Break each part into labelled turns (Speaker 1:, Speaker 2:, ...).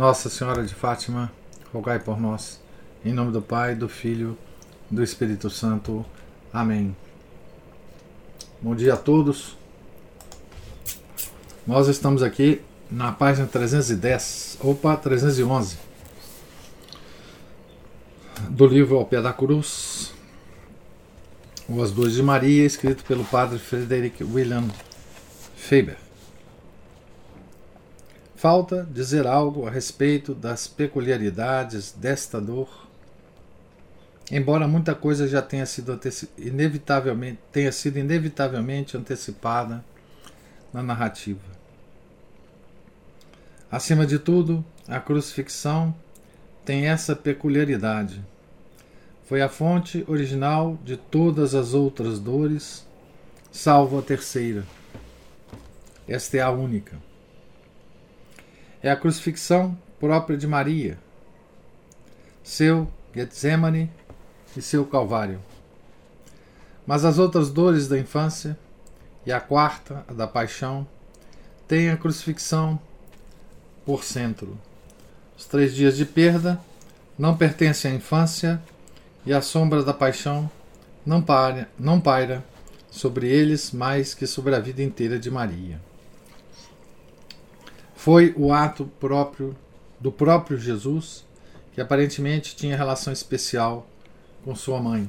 Speaker 1: Nossa Senhora de Fátima, rogai por nós. Em nome do Pai, do Filho, do Espírito Santo. Amém. Bom dia a todos. Nós estamos aqui na página 310, opa, 311, do livro Ao Pé da Cruz, As Dores de Maria, escrito pelo padre Frederick William Faber. Falta dizer algo a respeito das peculiaridades desta dor, embora muita coisa já tenha sido inevitavelmente, tenha sido inevitavelmente antecipada na narrativa. Acima de tudo, a crucifixão tem essa peculiaridade. Foi a fonte original de todas as outras dores, salvo a terceira. Esta é a única é a crucifixão própria de Maria, seu Getsemane e seu Calvário. Mas as outras dores da infância, e a quarta, a da paixão, têm a crucifixão por centro. Os três dias de perda não pertencem à infância e a sombra da paixão não paira, não paira sobre eles mais que sobre a vida inteira de Maria foi o ato próprio do próprio Jesus, que aparentemente tinha relação especial com sua mãe.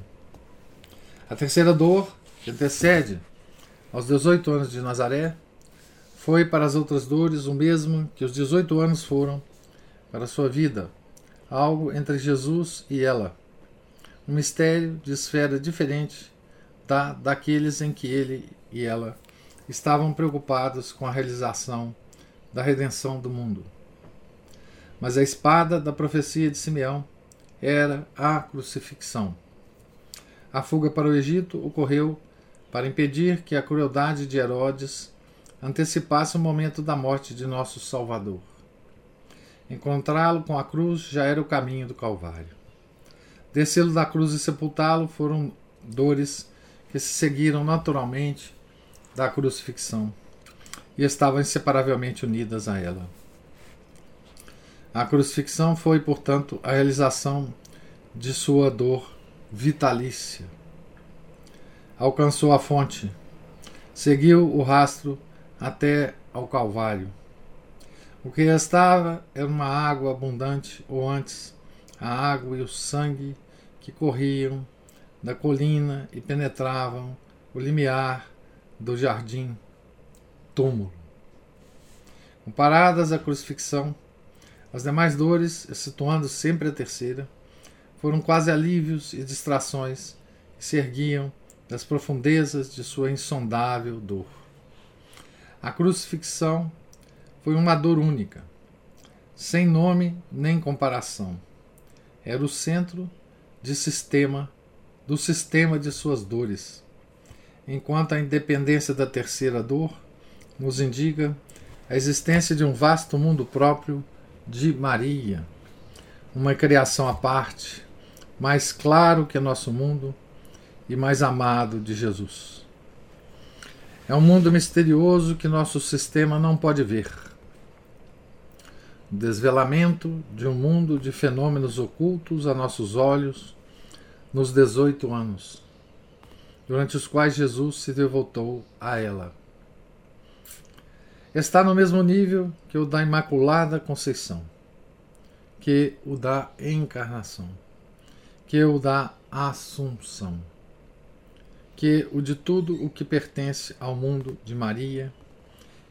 Speaker 1: A terceira dor, que antecede aos 18 anos de Nazaré, foi para as outras dores o mesmo que os 18 anos foram para sua vida, algo entre Jesus e ela, um mistério de esfera diferente da daqueles em que ele e ela estavam preocupados com a realização da redenção do mundo. Mas a espada da profecia de Simeão era a crucifixão. A fuga para o Egito ocorreu para impedir que a crueldade de Herodes antecipasse o momento da morte de nosso Salvador. Encontrá-lo com a cruz já era o caminho do Calvário. Descê-lo da cruz e sepultá-lo foram dores que se seguiram naturalmente da crucifixão e estavam inseparavelmente unidas a ela. A crucifixão foi, portanto, a realização de sua dor vitalícia. Alcançou a fonte, seguiu o rastro até ao Calvário. O que restava era uma água abundante, ou antes, a água e o sangue que corriam da colina e penetravam o limiar do jardim túmulo. Comparadas à crucifixão, as demais dores, situando sempre a terceira, foram quase alívios e distrações que se erguiam das profundezas de sua insondável dor. A crucifixão foi uma dor única, sem nome nem comparação. Era o centro de sistema do sistema de suas dores, enquanto a independência da terceira dor nos indica a existência de um vasto mundo próprio de Maria, uma criação à parte, mais claro que nosso mundo e mais amado de Jesus. É um mundo misterioso que nosso sistema não pode ver. O desvelamento de um mundo de fenômenos ocultos a nossos olhos nos 18 anos, durante os quais Jesus se devotou a ela está no mesmo nível que o da Imaculada Conceição, que o da Encarnação, que o da Assunção, que o de tudo o que pertence ao mundo de Maria,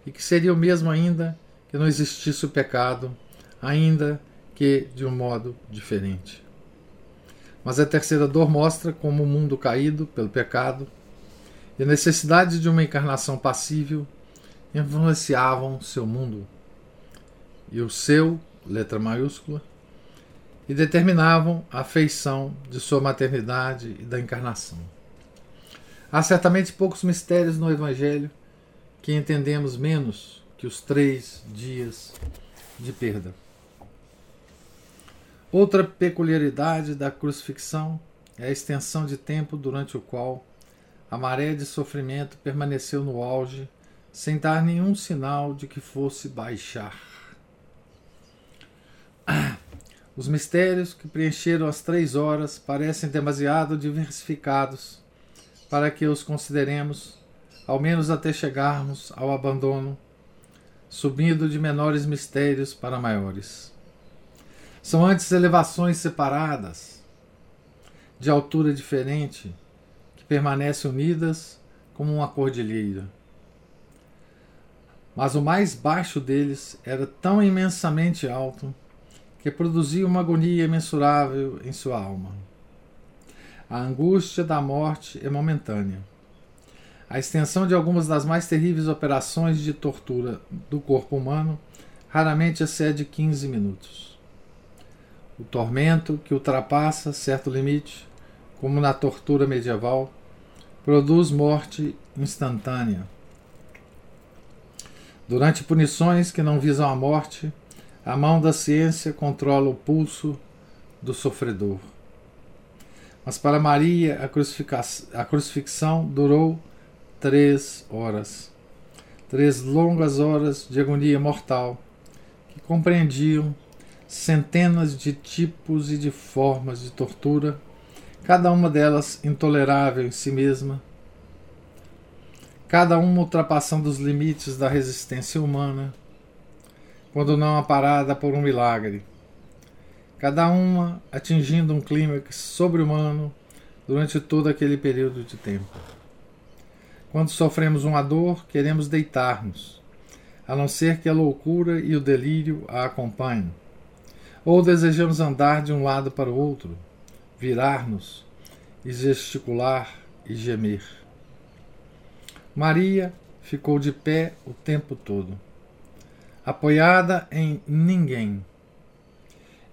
Speaker 1: e que seria o mesmo ainda que não existisse o pecado, ainda que de um modo diferente. Mas a terceira dor mostra como o mundo caído pelo pecado e a necessidade de uma encarnação passível influenciavam seu mundo e o seu letra maiúscula, e determinavam a feição de sua maternidade e da encarnação. Há certamente poucos mistérios no Evangelho que entendemos menos que os três dias de perda. Outra peculiaridade da crucifixão é a extensão de tempo durante o qual a maré de sofrimento permaneceu no auge, sem dar nenhum sinal de que fosse baixar. Os mistérios que preencheram as três horas parecem demasiado diversificados para que os consideremos, ao menos até chegarmos ao abandono, subindo de menores mistérios para maiores. São antes elevações separadas, de altura diferente, que permanecem unidas como uma cordilheira. Mas o mais baixo deles era tão imensamente alto que produzia uma agonia imensurável em sua alma. A angústia da morte é momentânea. A extensão de algumas das mais terríveis operações de tortura do corpo humano raramente excede 15 minutos. O tormento que ultrapassa certo limite, como na tortura medieval, produz morte instantânea. Durante punições que não visam a morte, a mão da ciência controla o pulso do sofredor. Mas para Maria, a, a crucifixão durou três horas. Três longas horas de agonia mortal que compreendiam centenas de tipos e de formas de tortura, cada uma delas intolerável em si mesma, cada uma ultrapassando os limites da resistência humana quando não aparada por um milagre. Cada uma atingindo um clímax sobre-humano durante todo aquele período de tempo. Quando sofremos uma dor, queremos deitar-nos, a não ser que a loucura e o delírio a acompanhem. Ou desejamos andar de um lado para o outro, virar-nos e gesticular e gemer. Maria ficou de pé o tempo todo apoiada em ninguém.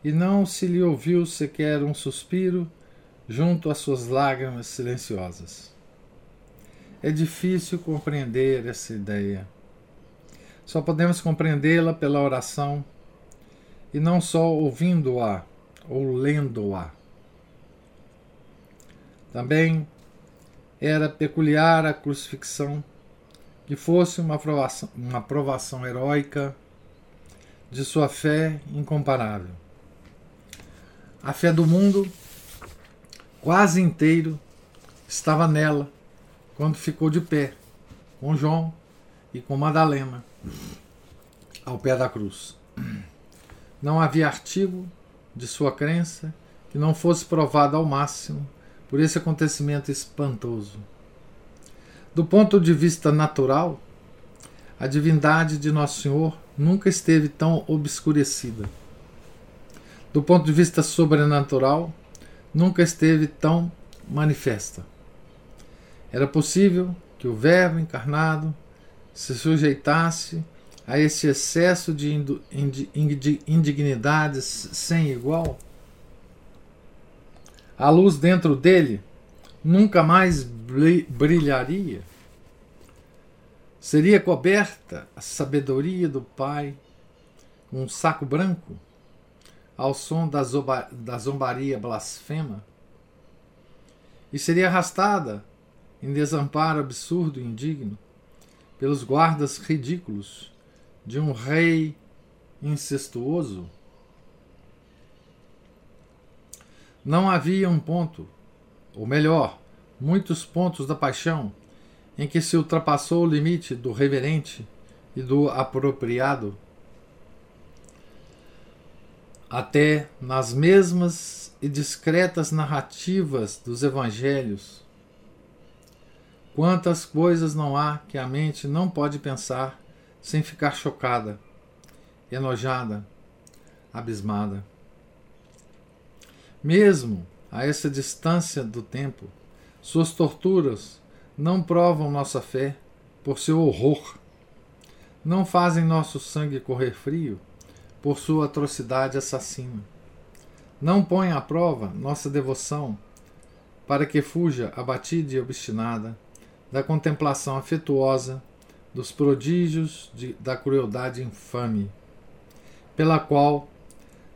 Speaker 1: E não se lhe ouviu sequer um suspiro junto às suas lágrimas silenciosas. É difícil compreender essa ideia. Só podemos compreendê-la pela oração e não só ouvindo-a ou lendo-a. Também era peculiar a crucifixão que fosse uma aprovação, uma aprovação heróica de sua fé incomparável. A fé do mundo quase inteiro estava nela quando ficou de pé com João e com Madalena ao pé da cruz. Não havia artigo de sua crença que não fosse provado ao máximo por esse acontecimento espantoso. Do ponto de vista natural, a divindade de Nosso Senhor nunca esteve tão obscurecida. Do ponto de vista sobrenatural, nunca esteve tão manifesta. Era possível que o Verbo encarnado se sujeitasse a esse excesso de indignidades sem igual? A luz dentro dele nunca mais brilharia? Seria coberta a sabedoria do Pai um saco branco, ao som da, da zombaria blasfema? E seria arrastada em desamparo absurdo e indigno pelos guardas ridículos de um rei incestuoso? Não havia um ponto, ou melhor, muitos pontos da paixão em que se ultrapassou o limite do reverente e do apropriado, até nas mesmas e discretas narrativas dos evangelhos. Quantas coisas não há que a mente não pode pensar sem ficar chocada, enojada, abismada. Mesmo a essa distância do tempo, suas torturas não provam nossa fé por seu horror, não fazem nosso sangue correr frio por sua atrocidade assassina. Não põe à prova nossa devoção, para que fuja abatida e obstinada da contemplação afetuosa dos prodígios de, da crueldade infame, pela qual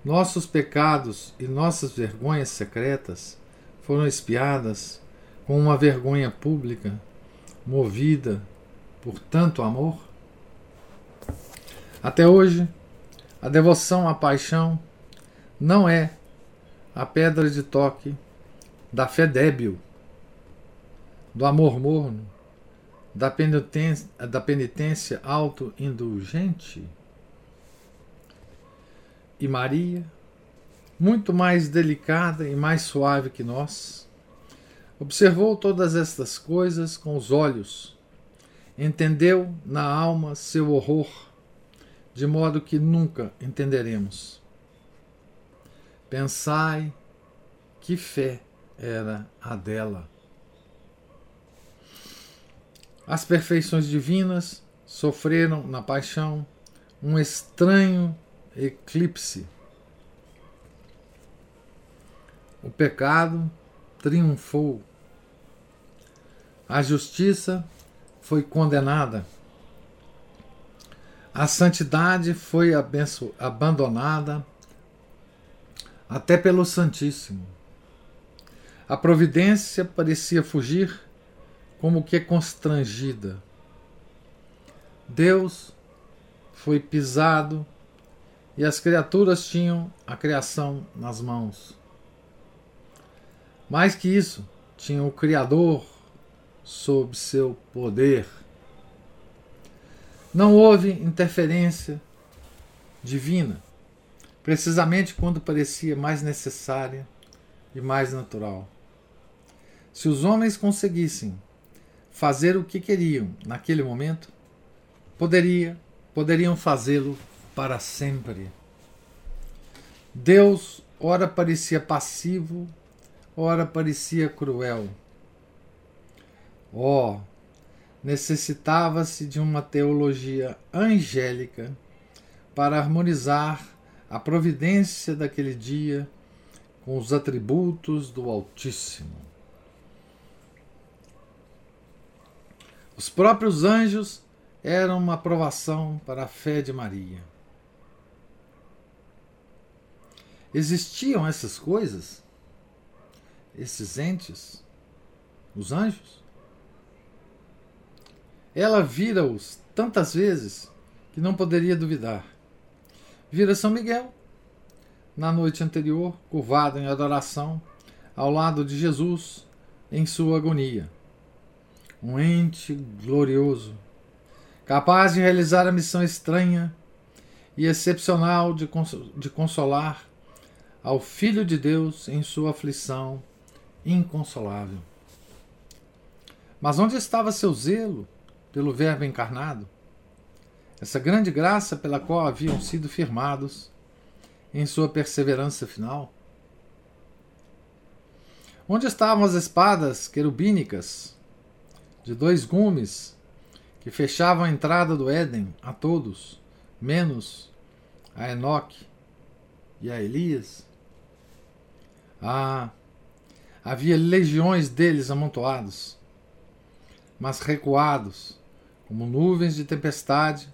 Speaker 1: nossos pecados e nossas vergonhas secretas foram espiadas com uma vergonha pública, movida por tanto amor? Até hoje, a devoção à paixão não é a pedra de toque da fé débil, do amor morno, da penitência, da penitência auto-indulgente. E Maria, muito mais delicada e mais suave que nós, observou todas estas coisas com os olhos, entendeu na alma seu horror de modo que nunca entenderemos. Pensai que fé era a dela. As perfeições divinas sofreram na paixão um estranho eclipse. O pecado triunfou. A justiça foi condenada. A santidade foi abandonada até pelo Santíssimo. A providência parecia fugir, como que constrangida. Deus foi pisado e as criaturas tinham a criação nas mãos. Mais que isso, tinham o Criador sob seu poder. Não houve interferência divina, precisamente quando parecia mais necessária e mais natural. Se os homens conseguissem fazer o que queriam naquele momento, poderia, poderiam fazê-lo para sempre. Deus ora parecia passivo, ora parecia cruel. Oh, necessitava-se de uma teologia angélica para harmonizar a providência daquele dia com os atributos do Altíssimo. Os próprios anjos eram uma aprovação para a fé de Maria. Existiam essas coisas? Esses entes? Os anjos? Ela vira-os tantas vezes que não poderia duvidar. Vira São Miguel, na noite anterior, curvado em adoração, ao lado de Jesus em sua agonia. Um ente glorioso, capaz de realizar a missão estranha e excepcional de, de consolar ao Filho de Deus em sua aflição inconsolável. Mas onde estava seu zelo pelo Verbo encarnado, essa grande graça pela qual haviam sido firmados em sua perseverança final? Onde estavam as espadas querubínicas de dois gumes que fechavam a entrada do Éden a todos, menos a Enoque e a Elias? Ah, havia legiões deles amontoados, mas recuados como nuvens de tempestade,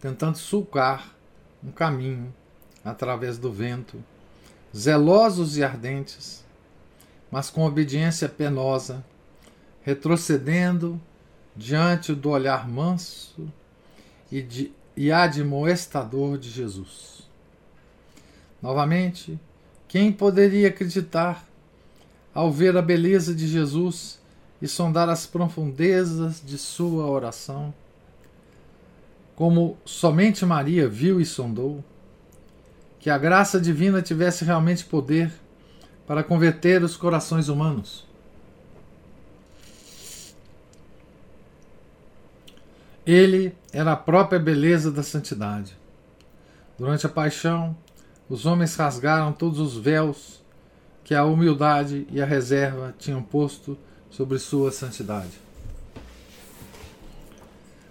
Speaker 1: tentando sulcar um caminho através do vento, zelosos e ardentes, mas com obediência penosa, retrocedendo diante do olhar manso e, de, e admoestador de Jesus. Novamente, quem poderia acreditar ao ver a beleza de Jesus e sondar as profundezas de sua oração, como somente Maria viu e sondou, que a graça divina tivesse realmente poder para converter os corações humanos. Ele era a própria beleza da santidade. Durante a paixão, os homens rasgaram todos os véus que a humildade e a reserva tinham posto sobre sua santidade.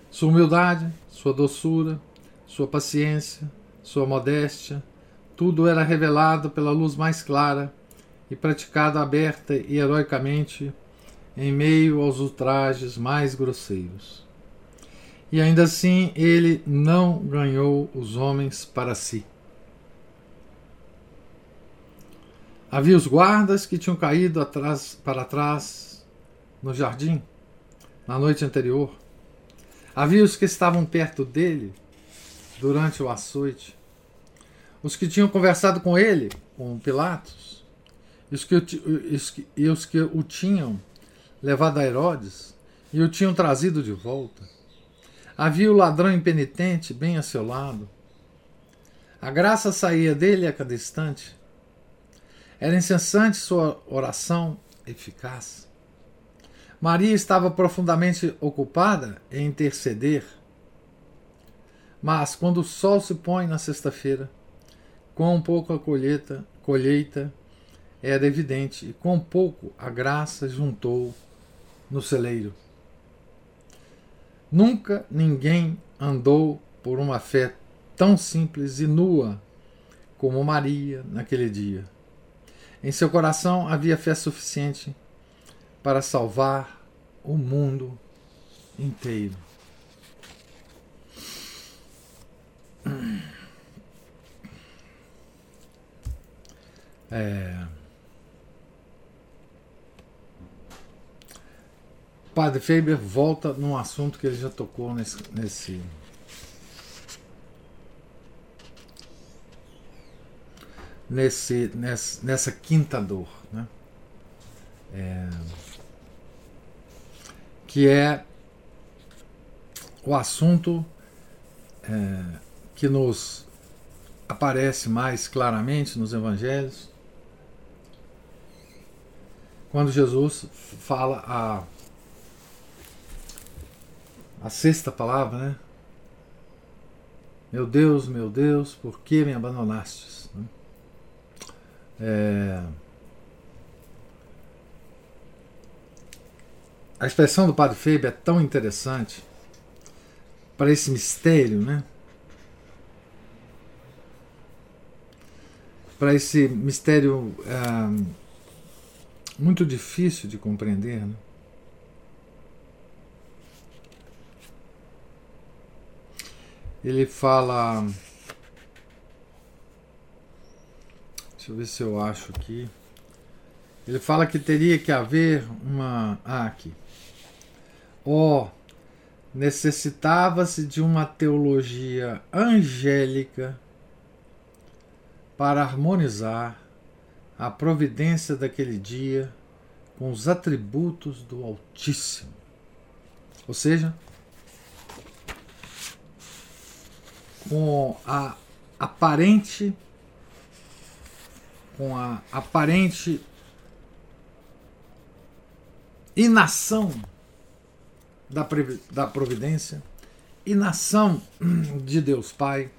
Speaker 1: Sua humildade, sua doçura, sua paciência, sua modéstia, tudo era revelado pela luz mais clara e praticado aberta e heroicamente em meio aos ultrajes mais grosseiros. E ainda assim ele não ganhou os homens para si. Havia os guardas que tinham caído atrás, para trás no jardim na noite anterior. Havia os que estavam perto dele durante o açoite. Os que tinham conversado com ele, com Pilatos, e os que, e os que o tinham levado a Herodes e o tinham trazido de volta. Havia o ladrão impenitente bem a seu lado. A graça saía dele a cada instante. Era incessante sua oração eficaz. Maria estava profundamente ocupada em interceder. Mas quando o sol se põe na sexta-feira, quão pouco a colheita, colheita era evidente e quão pouco a graça juntou no celeiro. Nunca ninguém andou por uma fé tão simples e nua como Maria naquele dia. Em seu coração havia fé suficiente para salvar o mundo inteiro. É... Padre Faber volta num assunto que ele já tocou nesse, nesse nesse, nessa, nessa quinta dor, né? É, que é o assunto é, que nos aparece mais claramente nos evangelhos quando Jesus fala a a sexta palavra, né? Meu Deus, meu Deus, por que me abandonastes? Né? É... A expressão do Padre Feber é tão interessante para esse mistério, né? Para esse mistério é, muito difícil de compreender, né? ele fala. Deixa eu ver se eu acho aqui. Ele fala que teria que haver uma. Ah, aqui. Ó, oh, necessitava-se de uma teologia angélica para harmonizar a providência daquele dia com os atributos do Altíssimo. Ou seja, com a aparente com a aparente inação da, da providência, inação de Deus Pai,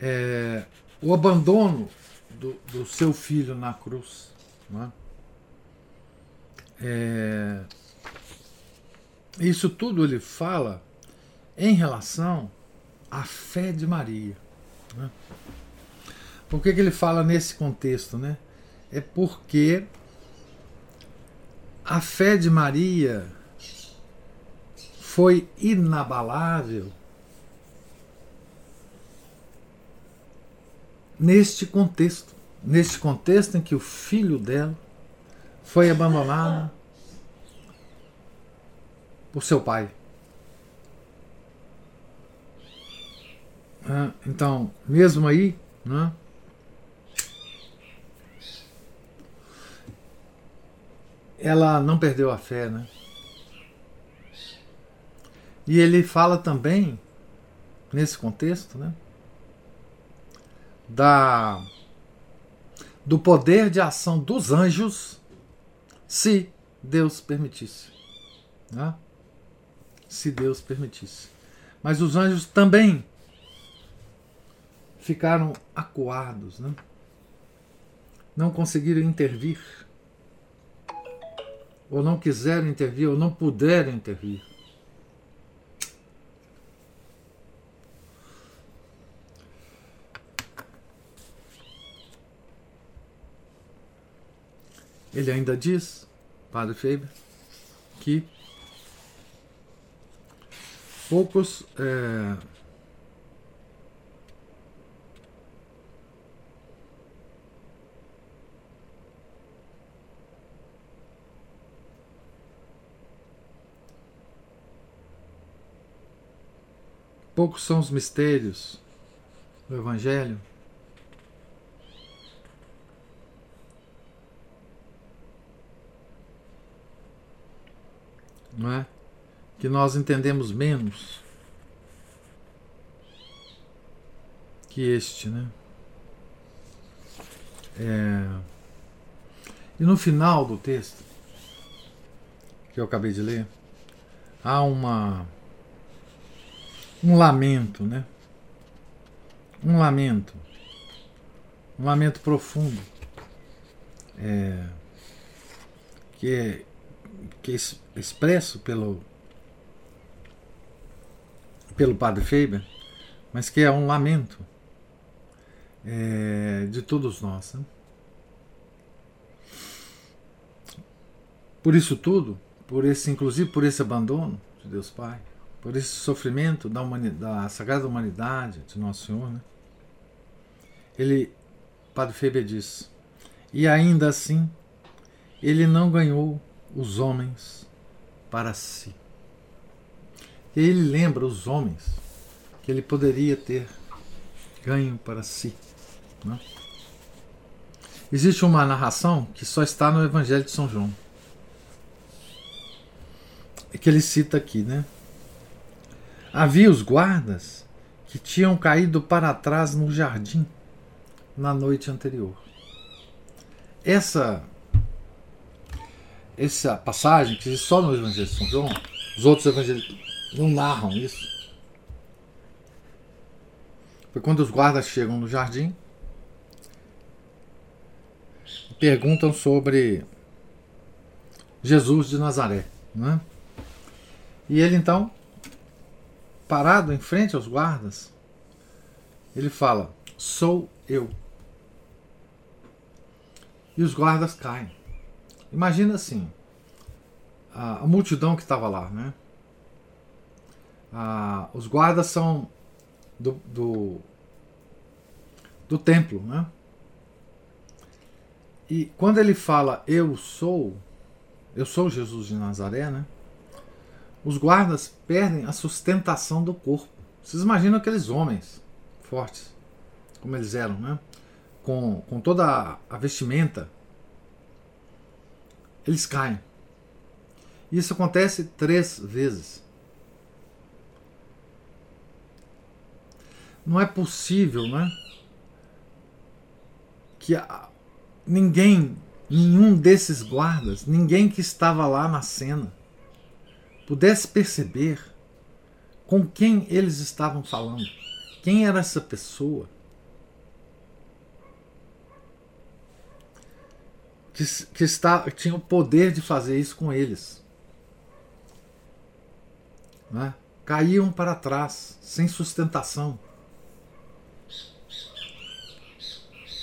Speaker 1: é, o abandono do, do, seu filho na cruz. É? É, isso tudo ele fala em relação à fé de Maria. Né? Por que, que ele fala nesse contexto? Né? É porque a fé de Maria foi inabalável neste contexto. Neste contexto em que o filho dela foi abandonado por seu pai. Então, mesmo aí, né? Ela não perdeu a fé, né? E ele fala também, nesse contexto, né? Da, do poder de ação dos anjos, se Deus permitisse. Né? Se Deus permitisse. Mas os anjos também ficaram acuados, né? não conseguiram intervir, ou não quiseram intervir, ou não puderam intervir. Ele ainda diz, Padre Faber, que poucos. É, poucos são os mistérios do Evangelho não é? que nós entendemos menos que este, né? É... E no final do texto que eu acabei de ler, há uma um lamento, né? Um lamento, um lamento profundo, é, que é que é expresso pelo pelo padre Faber, mas que é um lamento é, de todos nós. Né? Por isso tudo, por esse, inclusive por esse abandono de Deus Pai, por esse sofrimento da, da sagrada humanidade de Nosso Senhor, né? ele, Padre Faber diz, e ainda assim ele não ganhou os homens para si. E ele lembra os homens que ele poderia ter ganho para si. Né? Existe uma narração que só está no Evangelho de São João. É que ele cita aqui, né? Havia os guardas que tinham caído para trás no jardim na noite anterior. Essa essa passagem que existe só no Evangelho de São João, os outros evangelhos não narram isso. Foi quando os guardas chegam no jardim e perguntam sobre Jesus de Nazaré. Né? E ele então, parado em frente aos guardas, ele fala: Sou eu. E os guardas caem. Imagina assim, a, a multidão que estava lá, né? Ah, os guardas são do, do, do templo, né? E quando ele fala eu sou, eu sou Jesus de Nazaré, né? Os guardas perdem a sustentação do corpo. Vocês imaginam aqueles homens fortes, como eles eram, né? Com, com toda a vestimenta. Eles caem. Isso acontece três vezes. Não é possível, né? Que ninguém, nenhum desses guardas, ninguém que estava lá na cena, pudesse perceber com quem eles estavam falando. Quem era essa pessoa? Que, que está, tinha o poder de fazer isso com eles. Né? Caíam para trás, sem sustentação.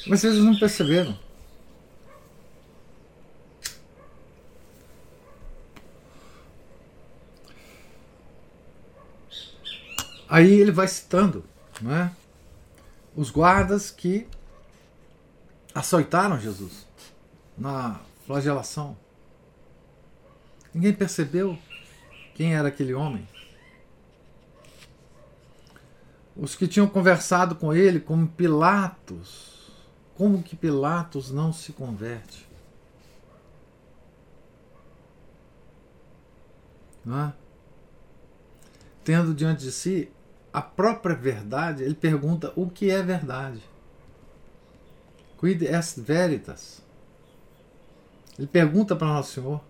Speaker 1: Mas eles não perceberam. Aí ele vai citando né, os guardas que açoitaram Jesus na flagelação. Ninguém percebeu quem era aquele homem. Os que tinham conversado com ele, como Pilatos, como que Pilatos não se converte? Não é? Tendo diante de si a própria verdade, ele pergunta o que é verdade. Quid est veritas? Ele pergunta para Nosso Senhor.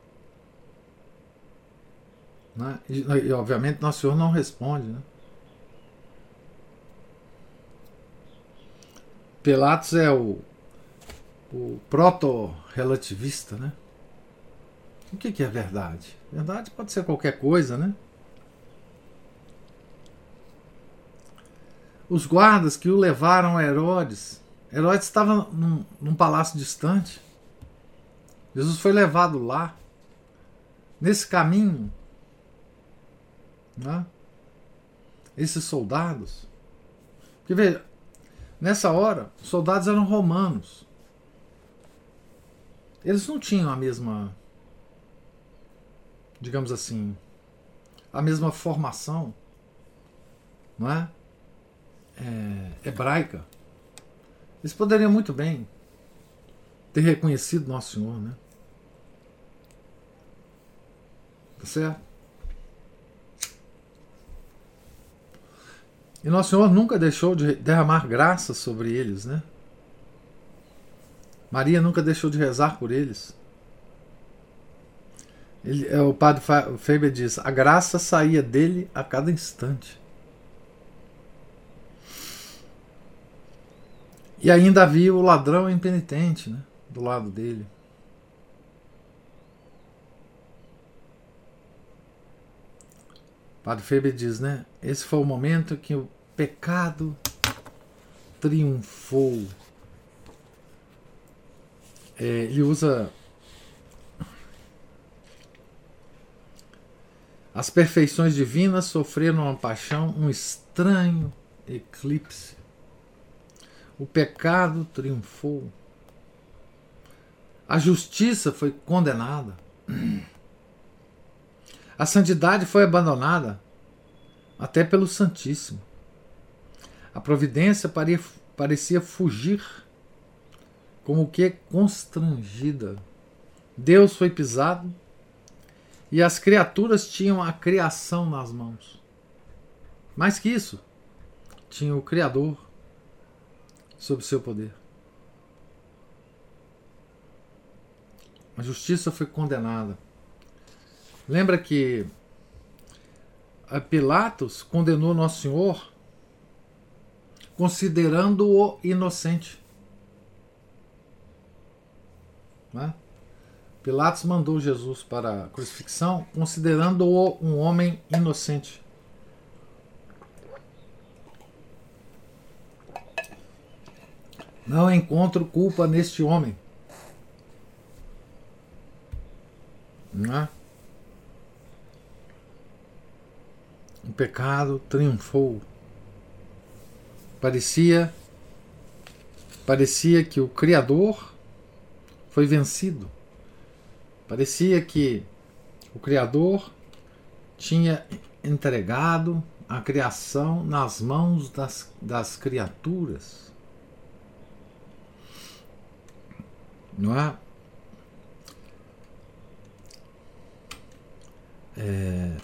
Speaker 1: Né? E, e, obviamente Nosso Senhor não responde. Né? Pilatos é o, o proto-relativista, né? O que, que é verdade? Verdade pode ser qualquer coisa, né? Os guardas que o levaram a Herodes. Herodes estava num, num palácio distante. Jesus foi levado lá, nesse caminho. Né? Esses soldados. Porque veja, nessa hora, os soldados eram romanos. Eles não tinham a mesma, digamos assim, a mesma formação, não é? É hebraica. Eles poderiam muito bem ter reconhecido Nosso Senhor, né? Tá certo? E Nosso Senhor nunca deixou de derramar graça sobre eles, né? Maria nunca deixou de rezar por eles. Ele, é, o padre Faber diz: a graça saía dele a cada instante. E ainda havia o ladrão impenitente né, do lado dele. Padre Feber diz, né? Esse foi o momento que o pecado triunfou. É, ele usa as perfeições divinas sofreram uma paixão, um estranho eclipse. O pecado triunfou. A justiça foi condenada. A santidade foi abandonada até pelo Santíssimo. A providência parecia fugir, como que constrangida. Deus foi pisado e as criaturas tinham a criação nas mãos. Mais que isso, tinha o Criador sob seu poder. A justiça foi condenada. Lembra que Pilatos condenou Nosso Senhor considerando-o inocente. Né? Pilatos mandou Jesus para a crucifixão considerando-o um homem inocente. Não encontro culpa neste homem. Não é? O pecado triunfou. Parecia parecia que o criador foi vencido. Parecia que o criador tinha entregado a criação nas mãos das, das criaturas. Não é? é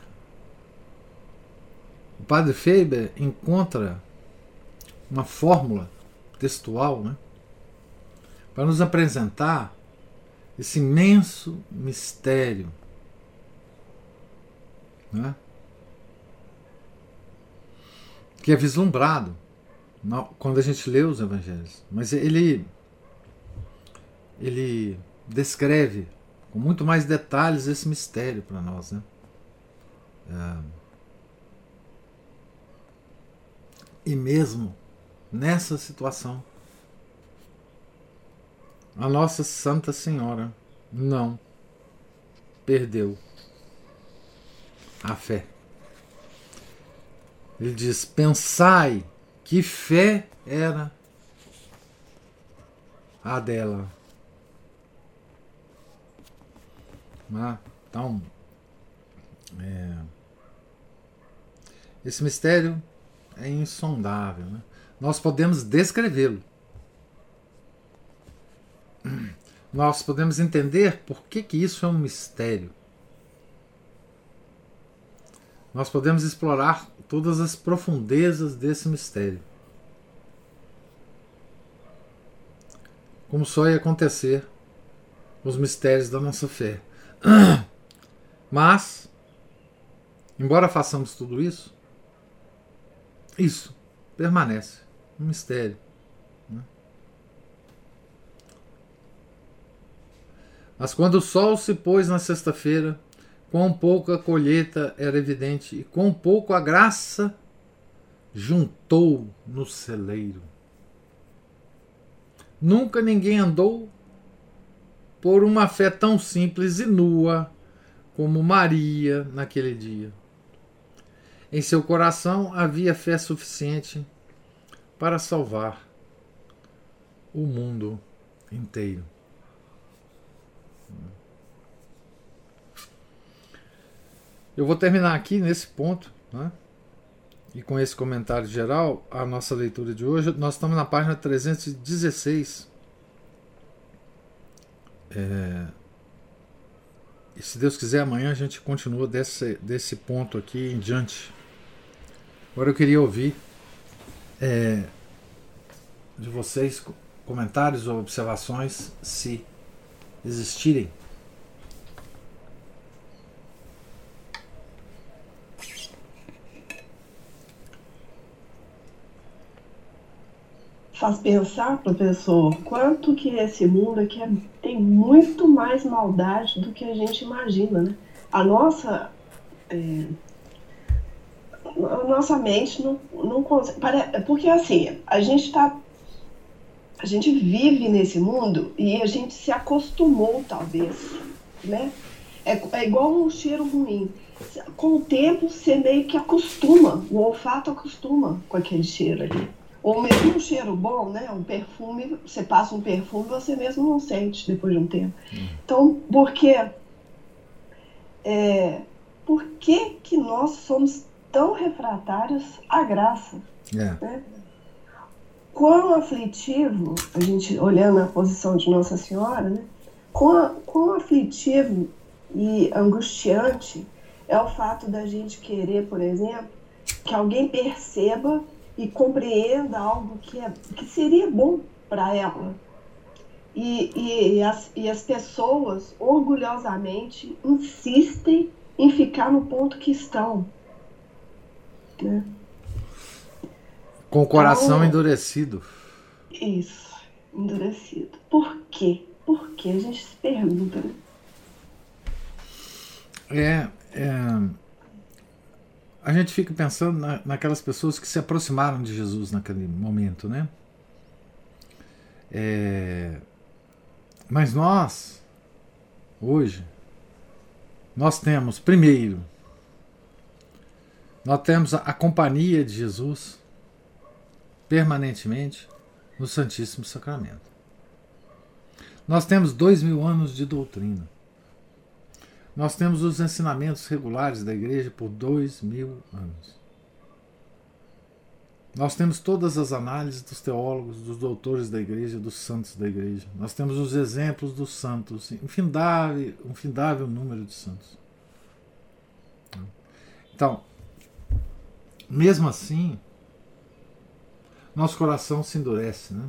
Speaker 1: o padre Faber encontra uma fórmula textual né, para nos apresentar esse imenso mistério. Né, que é vislumbrado quando a gente lê os evangelhos. Mas ele, ele descreve com muito mais detalhes esse mistério para nós. Né? É, E mesmo nessa situação, a Nossa Santa Senhora não perdeu a fé. Ele diz: pensai que fé era a dela. Ah, então, é, esse mistério é insondável. Né? Nós podemos descrevê-lo. Nós podemos entender por que, que isso é um mistério. Nós podemos explorar todas as profundezas desse mistério. Como só ia acontecer os mistérios da nossa fé. Mas, embora façamos tudo isso, isso permanece um mistério. Né? Mas quando o sol se pôs na sexta-feira, quão pouco a colheita era evidente e quão pouco a graça juntou no celeiro. Nunca ninguém andou por uma fé tão simples e nua como Maria naquele dia. Em seu coração havia fé suficiente para salvar o mundo inteiro. Eu vou terminar aqui nesse ponto, né? e com esse comentário geral, a nossa leitura de hoje. Nós estamos na página 316. É, e se Deus quiser, amanhã a gente continua desse, desse ponto aqui em diante. Agora eu queria ouvir é, de vocês comentários ou observações, se existirem.
Speaker 2: Faz pensar, professor, quanto que esse mundo aqui é, tem muito mais maldade do que a gente imagina, né? A nossa é, a nossa mente não, não consegue. Porque assim, a gente está. A gente vive nesse mundo e a gente se acostumou, talvez. Né? É, é igual um cheiro ruim. Com o tempo, você meio que acostuma, o olfato acostuma com aquele cheiro ali. Ou mesmo um cheiro bom, né? Um perfume, você passa um perfume, você mesmo não sente depois de um tempo. Hum. Então, por quê? É, por que, que nós somos tão refratários à graça? É. Né? Quão aflitivo, a gente olhando a posição de Nossa Senhora, né? Quão, quão aflitivo e angustiante é o fato da gente querer, por exemplo, que alguém perceba e compreenda algo que, é, que seria bom para ela. E, e, e, as, e as pessoas orgulhosamente insistem em ficar no ponto que estão. Né?
Speaker 1: Com o coração então, endurecido.
Speaker 2: Isso, endurecido. Por quê? Por quê? A gente se pergunta. Né?
Speaker 1: É, é a gente fica pensando na, naquelas pessoas que se aproximaram de Jesus naquele momento, né? É, mas nós, hoje, nós temos, primeiro, nós temos a, a companhia de Jesus permanentemente no Santíssimo Sacramento. Nós temos dois mil anos de doutrina. Nós temos os ensinamentos regulares da igreja por dois mil anos. Nós temos todas as análises dos teólogos, dos doutores da igreja, dos santos da igreja. Nós temos os exemplos dos santos, infindável, infindável número de santos. Então, mesmo assim, nosso coração se endurece. Né?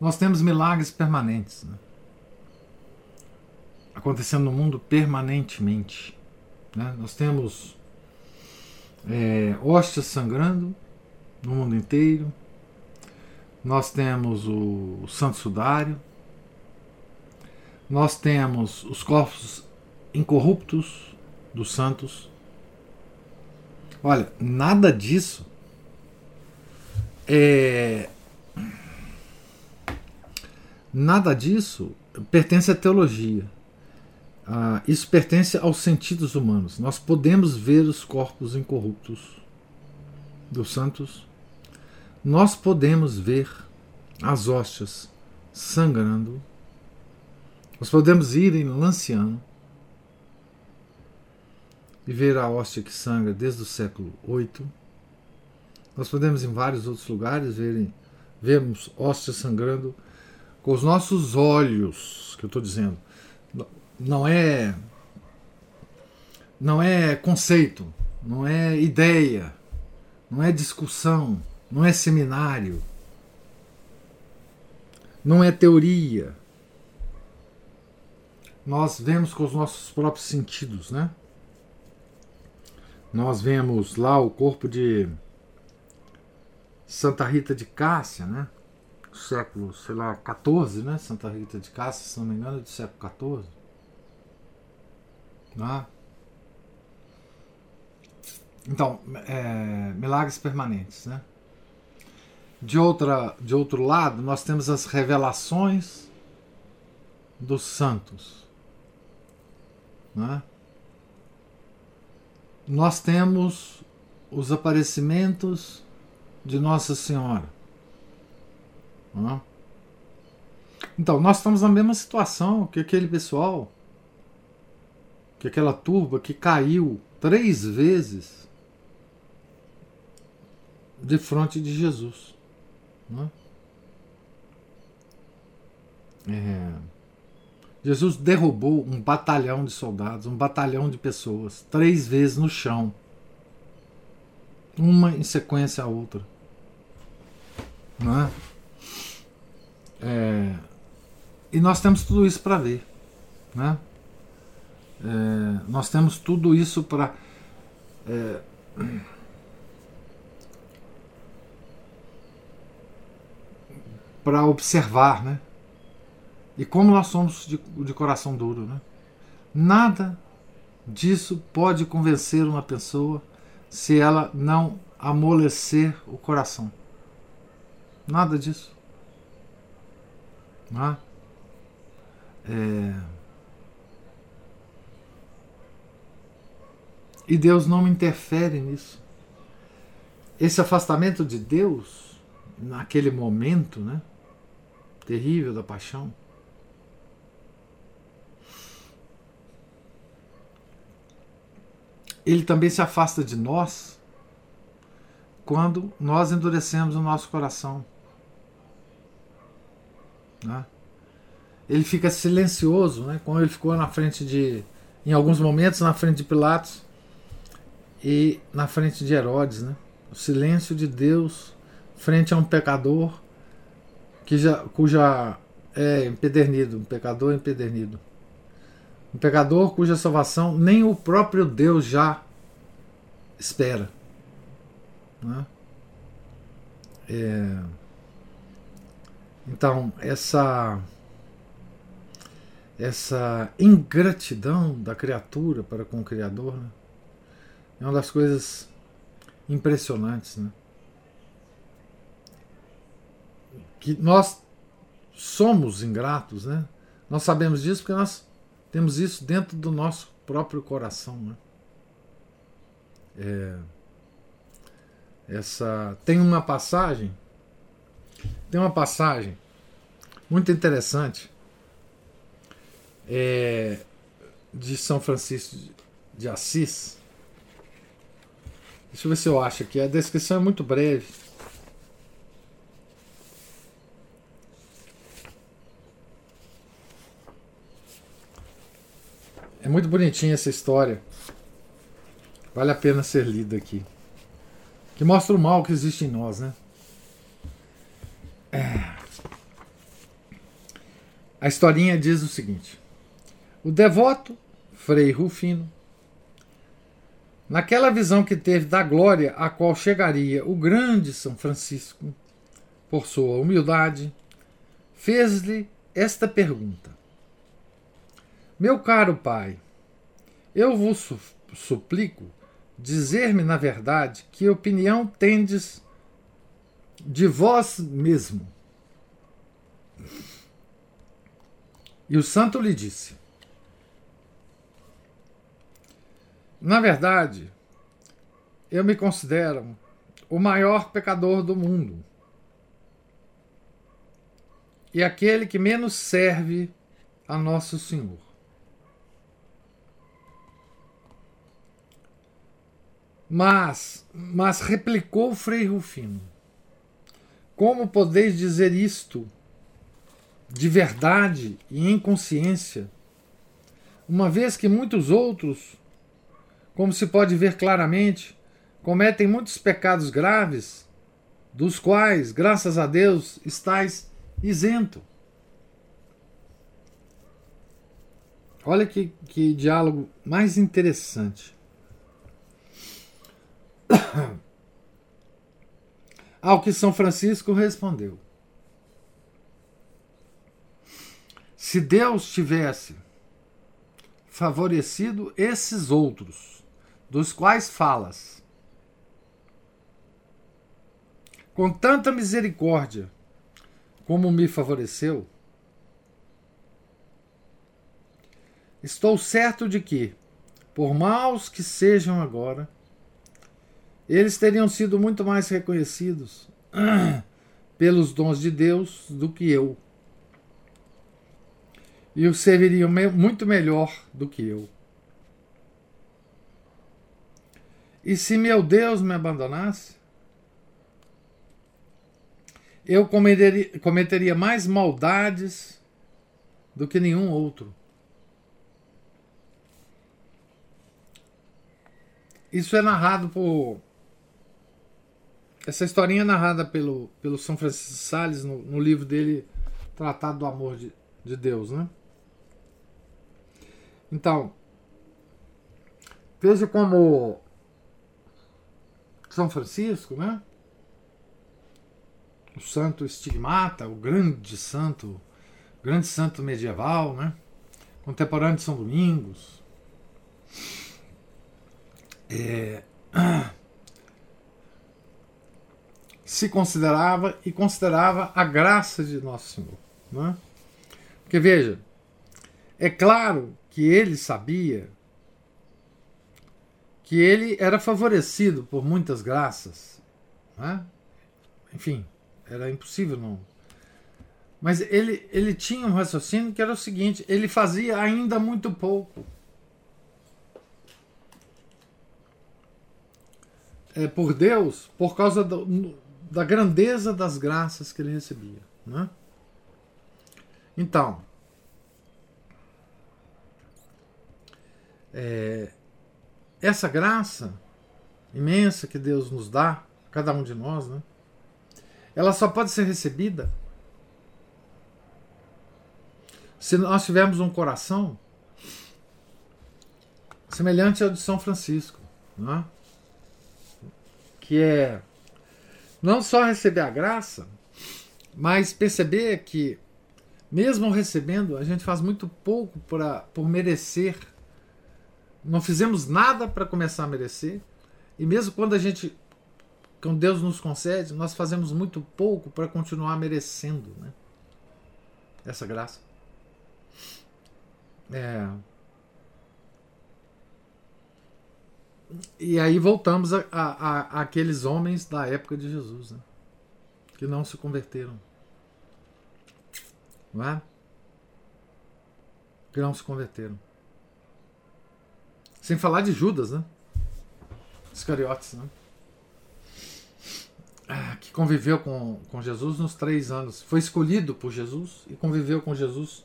Speaker 1: Nós temos milagres permanentes. Né? Acontecendo no mundo permanentemente. Né? Nós temos é, hóstias sangrando no mundo inteiro, nós temos o, o Santo Sudário, nós temos os corpos incorruptos dos santos. Olha, nada disso é. Nada disso pertence à teologia. Ah, isso pertence aos sentidos humanos. Nós podemos ver os corpos incorruptos dos santos, nós podemos ver as hóstias sangrando, nós podemos ir em Lanciano e ver a hóstia que sangra desde o século VIII. Nós podemos em vários outros lugares verem, vermos hóstias sangrando com os nossos olhos, que eu estou dizendo não é não é conceito, não é ideia, não é discussão, não é seminário, não é teoria. Nós vemos com os nossos próprios sentidos, né? Nós vemos lá o corpo de Santa Rita de Cássia, né? Século, sei lá, 14, né? Santa Rita de Cássia, se não me engano, é do século 14 né? Então, é, milagres permanentes. Né? De, outra, de outro lado, nós temos as revelações dos santos. Né? Nós temos os aparecimentos de Nossa Senhora. Né? Então, nós estamos na mesma situação que aquele pessoal, que aquela turba que caiu três vezes de frente de Jesus. Né? É, Jesus derrubou um batalhão de soldados, um batalhão de pessoas, três vezes no chão, uma em sequência à outra. Não é? É, e nós temos tudo isso para ver. Né? É, nós temos tudo isso para. É, para observar, né? E como nós somos de, de coração duro, né? Nada disso pode convencer uma pessoa se ela não amolecer o coração. Nada disso. Não é? É... E Deus não interfere nisso. Esse afastamento de Deus, naquele momento né, terrível da paixão, ele também se afasta de nós quando nós endurecemos o nosso coração. Né? Ele fica silencioso, né? como ele ficou na frente de, em alguns momentos, na frente de Pilatos e na frente de Herodes. Né? O silêncio de Deus frente a um pecador que já, cuja é empedernido, um pecador empedernido. Um pecador cuja salvação nem o próprio Deus já espera. Né? É... Então, essa essa ingratidão da criatura para com o Criador né? É uma das coisas impressionantes. Né? Que nós somos ingratos, né? nós sabemos disso porque nós temos isso dentro do nosso próprio coração. Né? É, essa tem uma passagem, tem uma passagem muito interessante é, de São Francisco de Assis. Deixa eu ver se eu acho aqui. A descrição é muito breve. É muito bonitinha essa história. Vale a pena ser lida aqui. Que mostra o mal que existe em nós, né? É. A historinha diz o seguinte: O devoto Frei Rufino, naquela visão que teve da glória a qual chegaria o grande São Francisco, por sua humildade, fez-lhe esta pergunta: meu caro pai, eu vos suplico dizer-me na verdade que opinião tendes de vós mesmo. E o santo lhe disse: Na verdade, eu me considero o maior pecador do mundo e aquele que menos serve a Nosso Senhor. Mas, mas replicou Frei Rufino: Como podeis dizer isto de verdade e em consciência, uma vez que muitos outros, como se pode ver claramente, cometem muitos pecados graves, dos quais, graças a Deus, estáis isento? Olha que, que diálogo mais interessante. Ao que São Francisco respondeu: Se Deus tivesse favorecido esses outros, dos quais falas, com tanta misericórdia como me favoreceu, Estou certo de que, por maus que sejam agora, eles teriam sido muito mais reconhecidos pelos dons de Deus do que eu. E o serviriam muito melhor do que eu. E se meu Deus me abandonasse, eu cometeria, cometeria mais maldades do que nenhum outro. Isso é narrado por. Essa historinha é narrada pelo, pelo São Francisco Sales no, no livro dele, Tratado do Amor de, de Deus, né? Então, veja como São Francisco, né? O santo estigmata, o grande santo, grande santo medieval, né? Contemporâneo de São Domingos. É, se considerava e considerava a graça de Nosso Senhor. Né? Porque veja, é claro que ele sabia que ele era favorecido por muitas graças. Né? Enfim, era impossível não. Mas ele, ele tinha um raciocínio que era o seguinte: ele fazia ainda muito pouco. É, por Deus, por causa do, da grandeza das graças que ele recebia. Né? Então, é, essa graça imensa que Deus nos dá, cada um de nós, né? ela só pode ser recebida se nós tivermos um coração semelhante ao de São Francisco, né? que é não só receber a graça, mas perceber que, mesmo recebendo, a gente faz muito pouco pra, por merecer não fizemos nada para começar a merecer. E mesmo quando a gente, quando Deus nos concede, nós fazemos muito pouco para continuar merecendo né? essa graça. É... E aí voltamos a, a, a, aqueles homens da época de Jesus, né? que não se converteram. Não é? Que não se converteram. Sem falar de Judas, né? Iscariotes, né? Ah, que conviveu com, com Jesus nos três anos. Foi escolhido por Jesus e conviveu com Jesus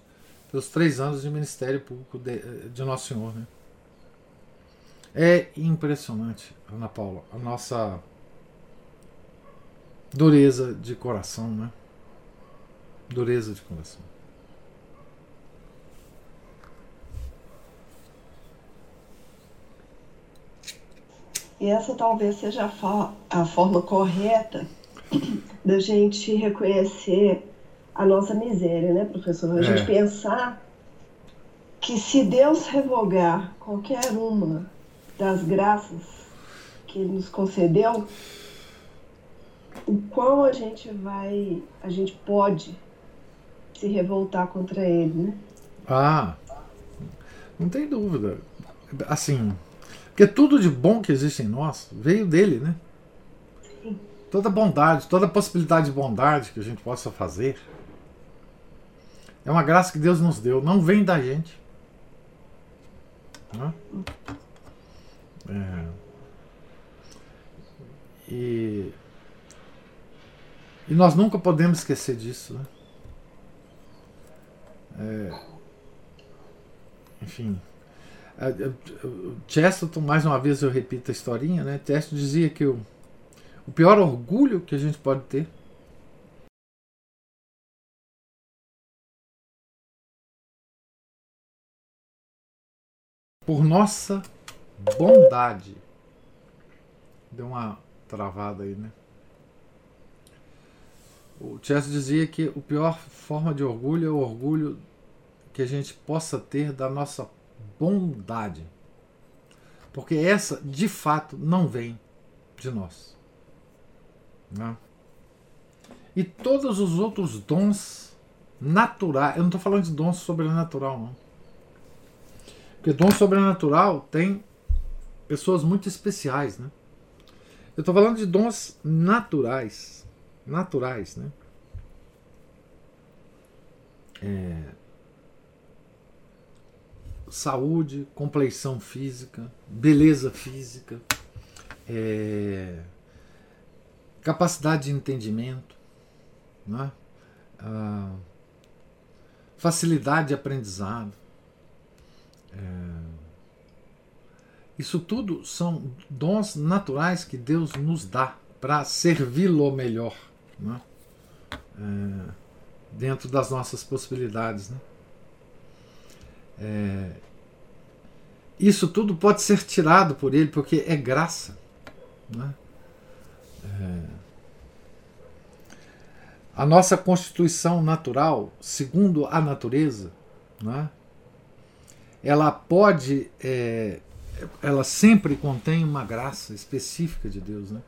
Speaker 1: pelos três anos de ministério público de, de Nosso Senhor. Né? É impressionante, Ana Paula, a nossa dureza de coração, né? Dureza de coração.
Speaker 2: E essa talvez seja a, a forma correta da gente reconhecer a nossa miséria, né, professor? A é. gente pensar que se Deus revogar qualquer uma das graças que Ele nos concedeu, o quão a gente vai, a gente pode se revoltar contra Ele, né?
Speaker 1: Ah, não tem dúvida. Assim, porque tudo de bom que existe em nós veio dele, né? Toda bondade, toda possibilidade de bondade que a gente possa fazer é uma graça que Deus nos deu, não vem da gente. Né? É. E, e nós nunca podemos esquecer disso. Né? É, enfim. É, Chesterton, mais uma vez eu repito a historinha, né? Chesterton dizia que o, o pior orgulho que a gente pode ter por nossa bondade. Deu uma travada aí, né? O Chesterton dizia que o pior forma de orgulho é o orgulho que a gente possa ter da nossa bondade. Porque essa, de fato, não vem de nós. Né? E todos os outros dons naturais, eu não estou falando de dons sobrenatural, não. Porque dom sobrenatural tem pessoas muito especiais, né? Eu estou falando de dons naturais, naturais, né? É, saúde, compleição física, beleza física, é, capacidade de entendimento, né? ah, facilidade de aprendizado. É, isso tudo são dons naturais que Deus nos dá para servi-lo melhor, né? é, dentro das nossas possibilidades. Né? É, isso tudo pode ser tirado por ele, porque é graça. Né? É, a nossa constituição natural, segundo a natureza, né? ela pode, é, ela sempre contém uma graça específica de Deus, né?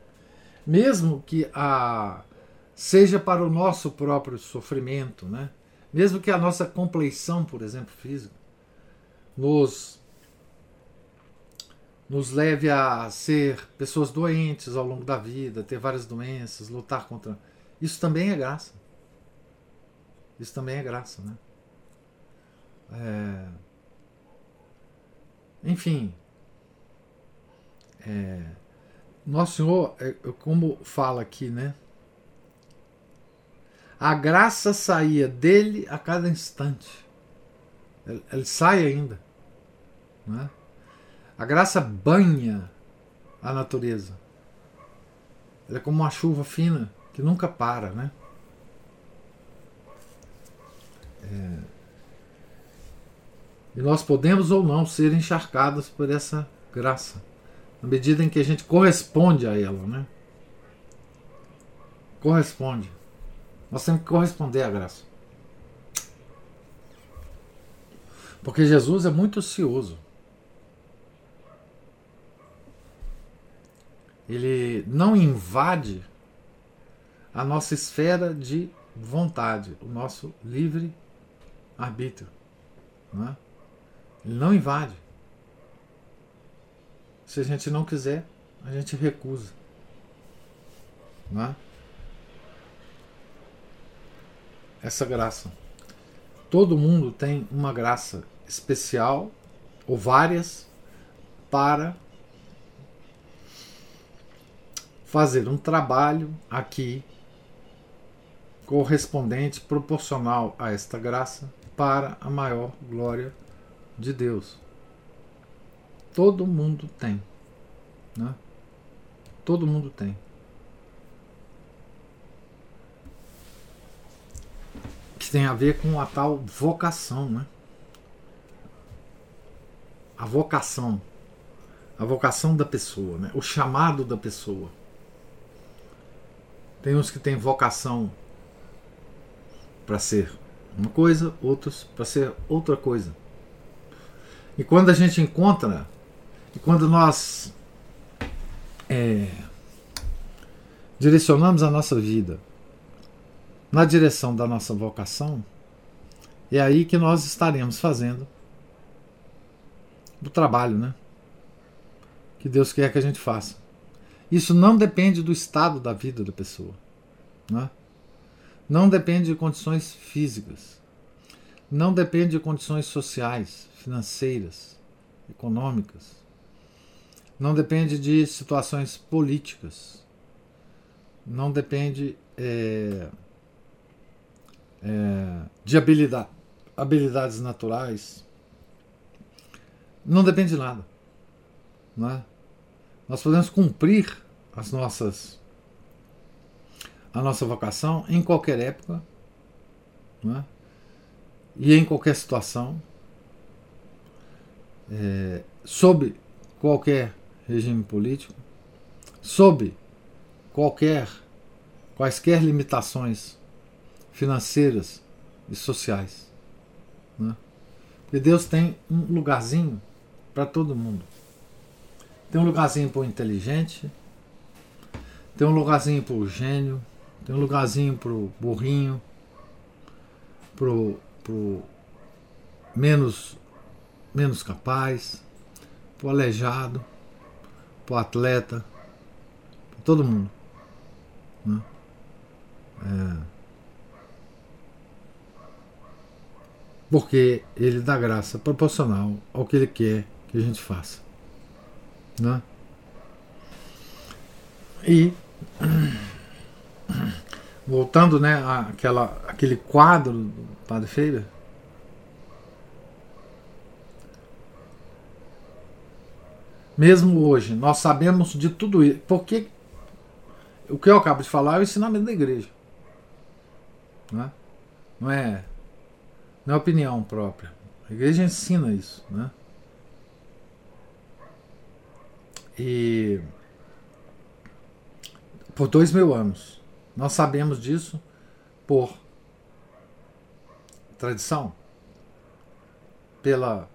Speaker 1: mesmo que a seja para o nosso próprio sofrimento, né? mesmo que a nossa compleição, por exemplo, física, nos nos leve a ser pessoas doentes ao longo da vida, ter várias doenças, lutar contra. Isso também é graça. Isso também é graça, né? É... Enfim, é... Nosso Senhor, é, como fala aqui, né? A graça saía dele a cada instante. Ele, ele sai ainda. Né? A graça banha a natureza. Ela é como uma chuva fina que nunca para, né? É... E nós podemos ou não ser encharcados por essa graça, na medida em que a gente corresponde a ela, né? Corresponde. Nós temos que corresponder à graça. Porque Jesus é muito ocioso. Ele não invade a nossa esfera de vontade, o nosso livre arbítrio. Não é? Ele não invade. Se a gente não quiser, a gente recusa. É? Essa graça. Todo mundo tem uma graça especial, ou várias, para fazer um trabalho aqui correspondente, proporcional a esta graça, para a maior glória de Deus. Todo mundo tem. Né? Todo mundo tem. Que tem a ver com a tal vocação, né? A vocação. A vocação da pessoa, né? o chamado da pessoa. Tem uns que têm vocação para ser uma coisa, outros para ser outra coisa. E quando a gente encontra, e quando nós é, direcionamos a nossa vida na direção da nossa vocação, é aí que nós estaremos fazendo o trabalho, né? Que Deus quer que a gente faça. Isso não depende do estado da vida da pessoa. Né? Não depende de condições físicas. Não depende de condições sociais, financeiras, econômicas. Não depende de situações políticas. Não depende é, é, de habilidade, habilidades naturais. Não depende de nada. Não é? Nós podemos cumprir as nossas a nossa vocação em qualquer época é? e em qualquer situação, é, sob qualquer regime político, sob qualquer quaisquer limitações financeiras e sociais. Né? Deus tem um lugarzinho para todo mundo. Tem um lugarzinho para o inteligente, tem um lugarzinho para o gênio, tem um lugarzinho para o burrinho, para o menos, menos capaz, para o aleijado, para o atleta, para todo mundo. Né? É. Porque ele dá graça proporcional ao que ele quer que a gente faça. Né? E voltando né, àquela, àquele quadro do Padre Feira, mesmo hoje, nós sabemos de tudo isso. Porque o que eu acabo de falar é o ensinamento da igreja. Não é, não é, não é opinião própria. A igreja ensina isso. Né? E por dois mil anos. Nós sabemos disso por tradição, pela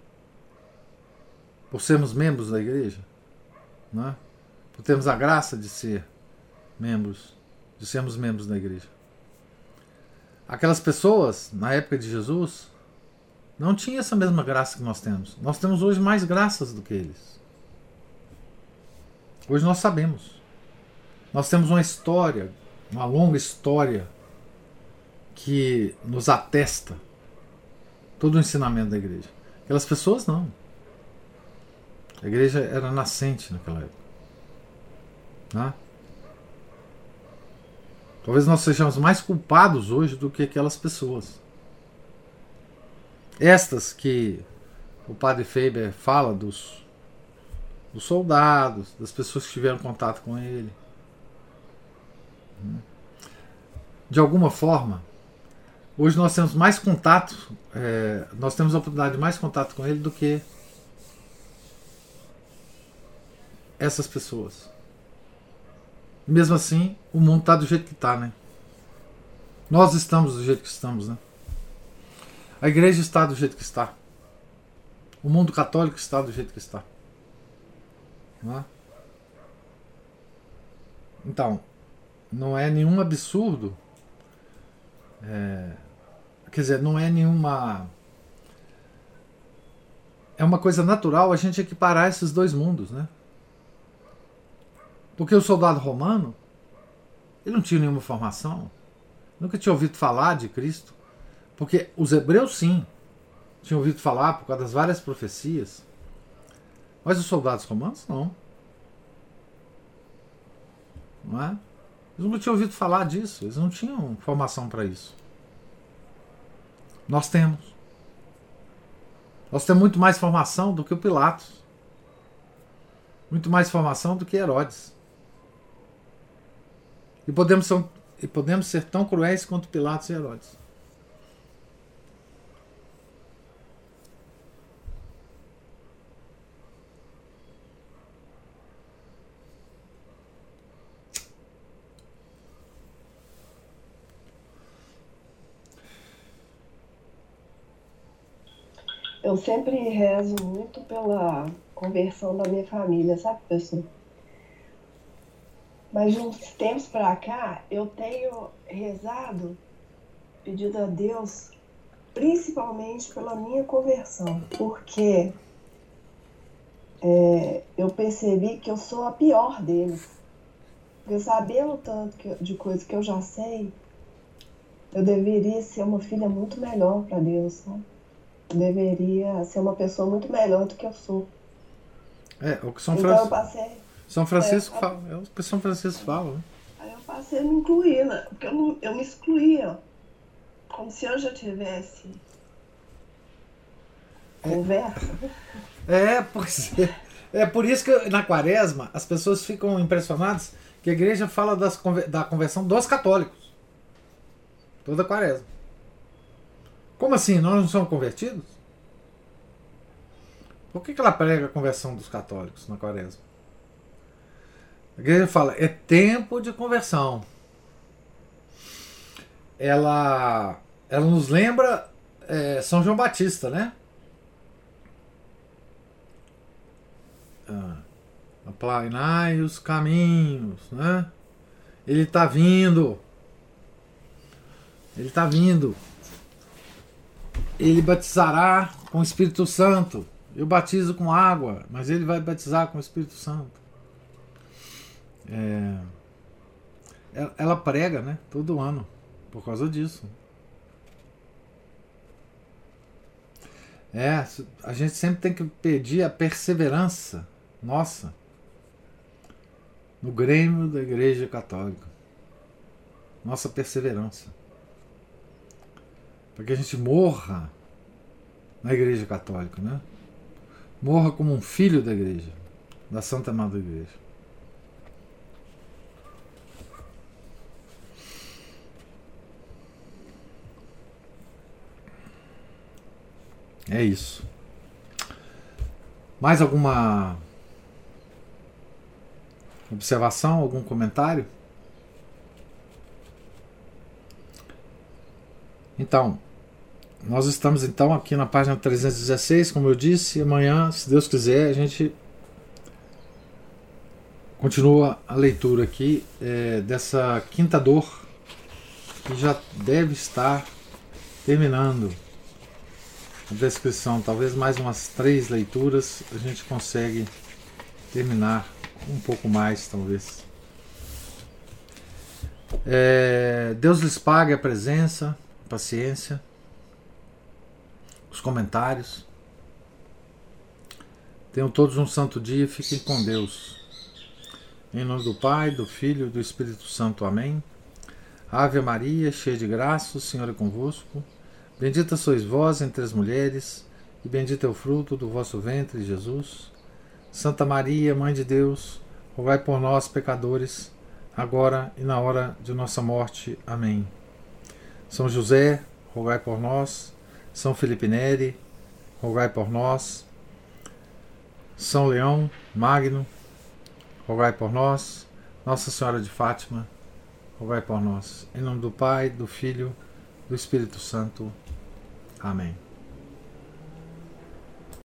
Speaker 1: por sermos membros da igreja, né? por termos a graça de ser membros, de sermos membros da igreja. Aquelas pessoas, na época de Jesus, não tinham essa mesma graça que nós temos. Nós temos hoje mais graças do que eles. Hoje nós sabemos. Nós temos uma história, uma longa história que nos atesta todo o ensinamento da igreja. Aquelas pessoas não. A igreja era nascente naquela época. Né? Talvez nós sejamos mais culpados hoje do que aquelas pessoas. Estas que o padre Faber fala dos, dos soldados, das pessoas que tiveram contato com ele. De alguma forma, hoje nós temos mais contato, é, nós temos a oportunidade de mais contato com ele do que essas pessoas. Mesmo assim, o mundo está do jeito que está, né? Nós estamos do jeito que estamos, né? A igreja está do jeito que está. O mundo católico está do jeito que está. Não é? Então, não é nenhum absurdo. É, quer dizer, não é nenhuma. É uma coisa natural a gente equiparar esses dois mundos, né? Porque o soldado romano, ele não tinha nenhuma formação, nunca tinha ouvido falar de Cristo. Porque os hebreus, sim, tinham ouvido falar por causa das várias profecias. Mas os soldados romanos, não. Não é? Eles nunca tinham ouvido falar disso, eles não tinham formação para isso. Nós temos. Nós temos muito mais formação do que o Pilatos. Muito mais formação do que Herodes. E podemos, e podemos ser tão cruéis quanto Pilatos e Herodes.
Speaker 2: Eu sempre rezo muito pela conversão da minha família, sabe, pessoal? Mas de uns tempos para cá, eu tenho rezado, pedido a Deus, principalmente pela minha conversão, porque é, eu percebi que eu sou a pior deles. Porque sabendo tanto que, de coisas que eu já sei, eu deveria ser uma filha muito melhor para Deus, sabe? Eu deveria ser uma pessoa muito melhor do que eu sou.
Speaker 1: É, o que São
Speaker 2: então
Speaker 1: Francisco.
Speaker 2: passei
Speaker 1: São Francisco
Speaker 2: É,
Speaker 1: fala, é o que São Francisco fala. Né?
Speaker 2: Aí eu passei a me incluir, né? Porque eu, não, eu me excluía. Como se eu já tivesse conversa.
Speaker 1: É, pois é. É por isso que na quaresma as pessoas ficam impressionadas que a igreja fala das, da conversão dos católicos. Toda quaresma. Como assim? Nós não somos convertidos? Por que, que ela prega a conversão dos católicos na quaresma? A igreja fala, é tempo de conversão. Ela, ela nos lembra é, São João Batista, né? Ah, aplanai os caminhos, né? Ele está vindo. Ele está vindo. Ele batizará com o Espírito Santo, Eu batizo com água, mas ele vai batizar com o Espírito Santo. É, ela prega, né? Todo ano, por causa disso. É, a gente sempre tem que pedir a perseverança nossa no Grêmio da Igreja Católica. Nossa perseverança. Para que a gente morra na Igreja Católica, né? Morra como um filho da Igreja, da Santa Madre Igreja. É isso. Mais alguma observação, algum comentário? Então, nós estamos então aqui na página 316, como eu disse, e amanhã, se Deus quiser, a gente continua a leitura aqui é, dessa quinta dor que já deve estar terminando a descrição. Talvez mais umas três leituras a gente consegue terminar um pouco mais, talvez. É, Deus lhes pague a presença, paciência, os comentários. Tenham todos um santo dia e fiquem com Deus. Em nome do Pai, do Filho e do Espírito Santo. Amém. Ave Maria, cheia de graça, o Senhor é convosco. Bendita sois vós entre as mulheres, e bendito é o fruto do vosso ventre, Jesus. Santa Maria, Mãe de Deus, rogai por nós, pecadores, agora e na hora de nossa morte. Amém. São José, rogai por nós. São Felipe Neri, rogai por nós. São Leão Magno, rogai por nós. Nossa Senhora de Fátima, rogai por nós. Em nome do Pai, do Filho, do Espírito Santo. Amém.